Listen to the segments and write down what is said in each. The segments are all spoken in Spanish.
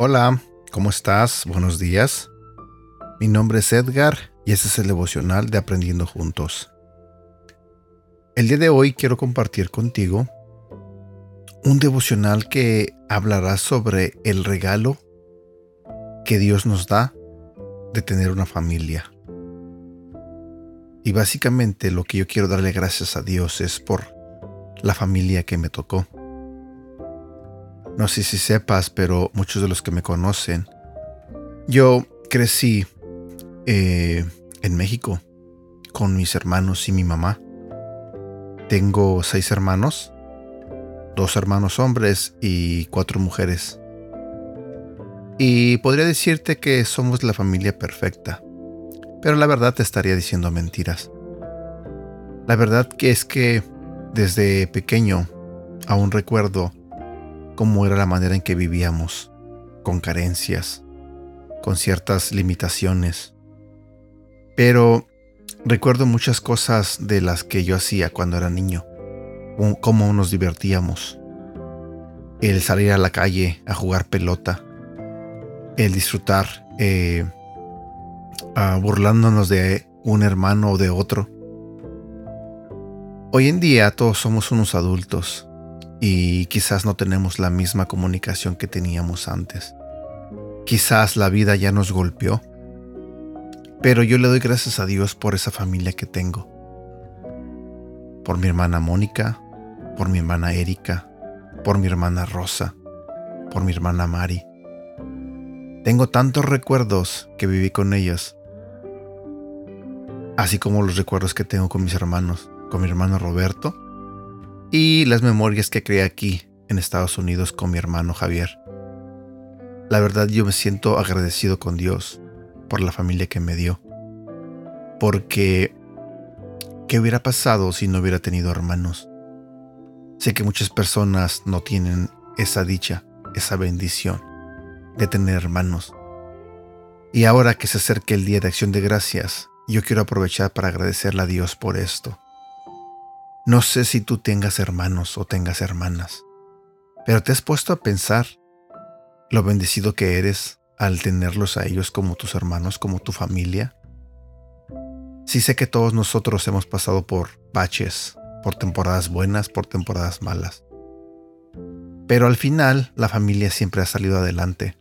Hola, ¿cómo estás? Buenos días. Mi nombre es Edgar y este es el devocional de Aprendiendo Juntos. El día de hoy quiero compartir contigo un devocional que hablará sobre el regalo que Dios nos da de tener una familia. Y básicamente lo que yo quiero darle gracias a Dios es por la familia que me tocó. No sé si sepas, pero muchos de los que me conocen, yo crecí eh, en México con mis hermanos y mi mamá. Tengo seis hermanos, dos hermanos hombres y cuatro mujeres. Y podría decirte que somos la familia perfecta, pero la verdad te estaría diciendo mentiras. La verdad que es que desde pequeño aún recuerdo cómo era la manera en que vivíamos, con carencias, con ciertas limitaciones. Pero recuerdo muchas cosas de las que yo hacía cuando era niño, cómo nos divertíamos, el salir a la calle a jugar pelota, el disfrutar eh, burlándonos de un hermano o de otro. Hoy en día todos somos unos adultos y quizás no tenemos la misma comunicación que teníamos antes. Quizás la vida ya nos golpeó, pero yo le doy gracias a Dios por esa familia que tengo. Por mi hermana Mónica, por mi hermana Erika, por mi hermana Rosa, por mi hermana Mari. Tengo tantos recuerdos que viví con ellas, así como los recuerdos que tengo con mis hermanos, con mi hermano Roberto, y las memorias que creé aquí en Estados Unidos con mi hermano Javier. La verdad yo me siento agradecido con Dios por la familia que me dio. Porque, ¿qué hubiera pasado si no hubiera tenido hermanos? Sé que muchas personas no tienen esa dicha, esa bendición de tener hermanos. Y ahora que se acerca el Día de Acción de Gracias, yo quiero aprovechar para agradecerle a Dios por esto no sé si tú tengas hermanos o tengas hermanas, pero te has puesto a pensar lo bendecido que eres al tenerlos a ellos como tus hermanos, como tu familia. Sí sé que todos nosotros hemos pasado por baches, por temporadas buenas, por temporadas malas. Pero al final la familia siempre ha salido adelante.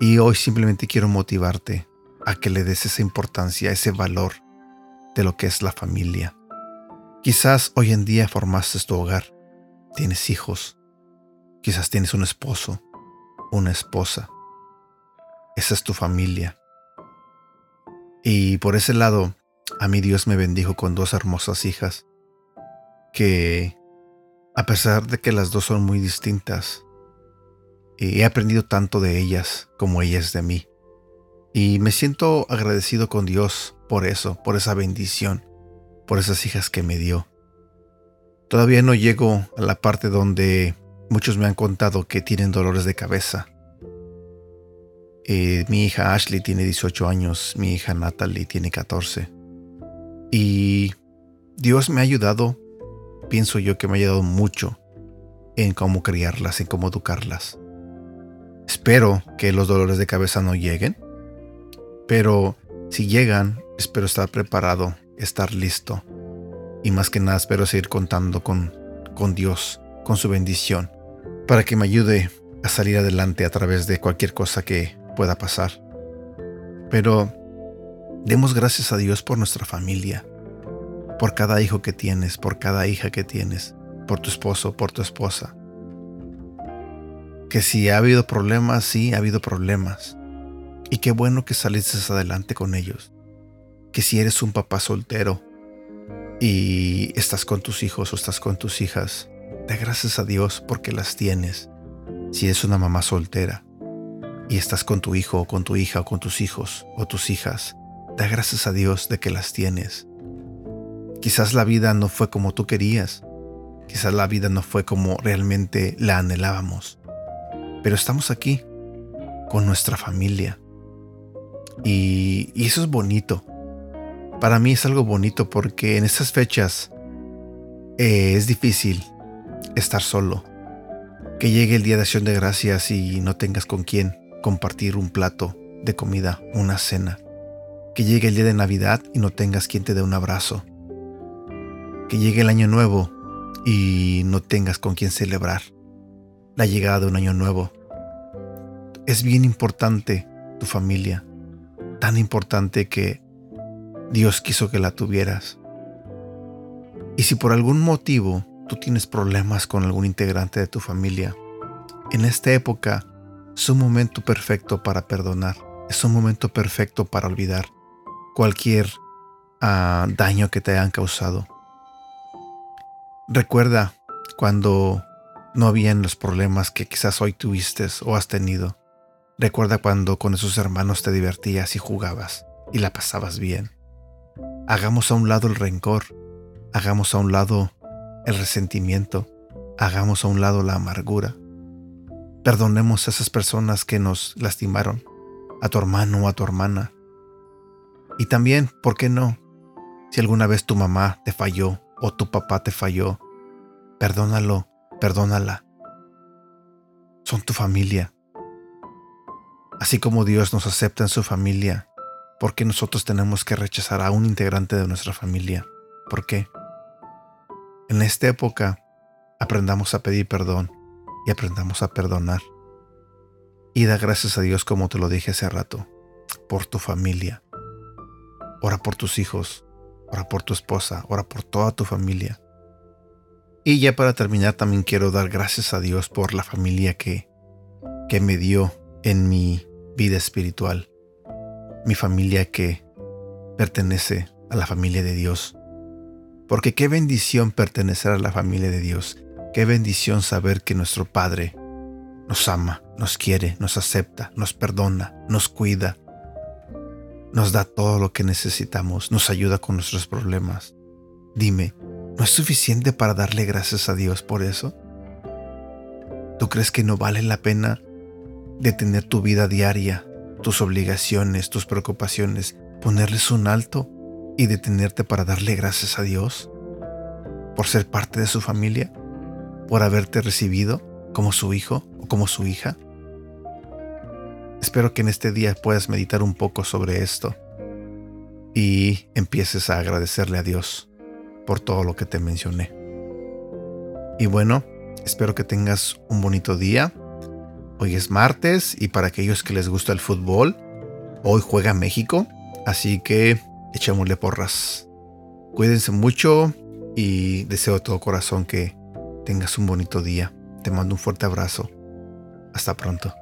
Y hoy simplemente quiero motivarte a que le des esa importancia, ese valor de lo que es la familia. Quizás hoy en día formaste tu hogar, tienes hijos, quizás tienes un esposo, una esposa. Esa es tu familia. Y por ese lado, a mí Dios me bendijo con dos hermosas hijas que, a pesar de que las dos son muy distintas, he aprendido tanto de ellas como ellas de mí. Y me siento agradecido con Dios por eso, por esa bendición por esas hijas que me dio. Todavía no llego a la parte donde muchos me han contado que tienen dolores de cabeza. Eh, mi hija Ashley tiene 18 años, mi hija Natalie tiene 14. Y Dios me ha ayudado, pienso yo que me ha ayudado mucho en cómo criarlas, en cómo educarlas. Espero que los dolores de cabeza no lleguen, pero si llegan, espero estar preparado estar listo. Y más que nada espero seguir contando con, con Dios, con su bendición, para que me ayude a salir adelante a través de cualquier cosa que pueda pasar. Pero demos gracias a Dios por nuestra familia, por cada hijo que tienes, por cada hija que tienes, por tu esposo, por tu esposa. Que si ha habido problemas, sí, ha habido problemas. Y qué bueno que saliste adelante con ellos que si eres un papá soltero y estás con tus hijos o estás con tus hijas, da gracias a Dios porque las tienes. Si eres una mamá soltera y estás con tu hijo o con tu hija o con tus hijos o tus hijas, da gracias a Dios de que las tienes. Quizás la vida no fue como tú querías, quizás la vida no fue como realmente la anhelábamos, Pero estamos aquí con nuestra familia. Y, eso es bonito. Para mí es algo bonito porque en estas fechas eh, es difícil estar solo. Que llegue el día de acción de gracias y no tengas con quién compartir un plato de comida, una cena. Que llegue el día de Navidad y no tengas quien te dé un abrazo. Que llegue el año nuevo y no tengas con quien celebrar la llegada de un año nuevo. Es bien importante tu familia, tan importante que Dios quiso que la tuvieras. Y si por algún motivo tú tienes problemas con algún integrante de tu familia, en esta época es un momento perfecto para perdonar, es un momento perfecto para olvidar cualquier ah, daño que te hayan causado. Recuerda cuando no habían los problemas que quizás hoy tuviste o has tenido. Recuerda cuando con esos hermanos te divertías y jugabas y la pasabas bien. Hagamos a un lado el rencor, hagamos a un lado el resentimiento, hagamos a un lado la amargura. Perdonemos a esas personas que nos lastimaron, a tu hermano o a tu hermana. Y también, ¿por qué no? Si alguna vez tu mamá te falló o tu papá te falló, perdónalo, perdónala. Son tu familia. Así como Dios nos acepta en su familia, ¿por qué nosotros tenemos que rechazar a un integrante de nuestra familia? ¿Por qué? En esta época, aprendamos a pedir perdón y aprendamos a perdonar. Y da gracias a Dios como te lo dije hace rato, por tu familia. Ora por tus hijos, ora por tu esposa, ora por toda tu familia. Y ya para terminar también quiero dar gracias a Dios por la familia que, que me dio en mi vida espiritual. Mi familia que pertenece a la familia de Dios. Porque qué bendición pertenecer a la familia de Dios. Qué bendición saber que nuestro Padre nos ama, nos quiere, nos acepta, nos perdona, nos cuida, nos da todo lo que necesitamos, nos ayuda con nuestros problemas. Dime, ¿no es suficiente para darle gracias a Dios por eso? ¿Tú crees que no vale la pena detener tu vida diaria, tus obligaciones, tus preocupaciones, ponerles un alto y detenerte para darle gracias a Dios? ¿Por ser parte de su familia? ¿Por haberte recibido como su hijo o como su hija? Espero que en este día puedas meditar un poco sobre esto y empieces a agradecerle a Dios por todo lo que te mencioné. Y bueno, espero que tengas un bonito día. Hoy es martes y para aquellos que les gusta el fútbol, hoy juega México, así que echémosle porras. Cuídense mucho y deseo de todo corazón que tengas un bonito día. Te mando un fuerte abrazo. Hasta pronto.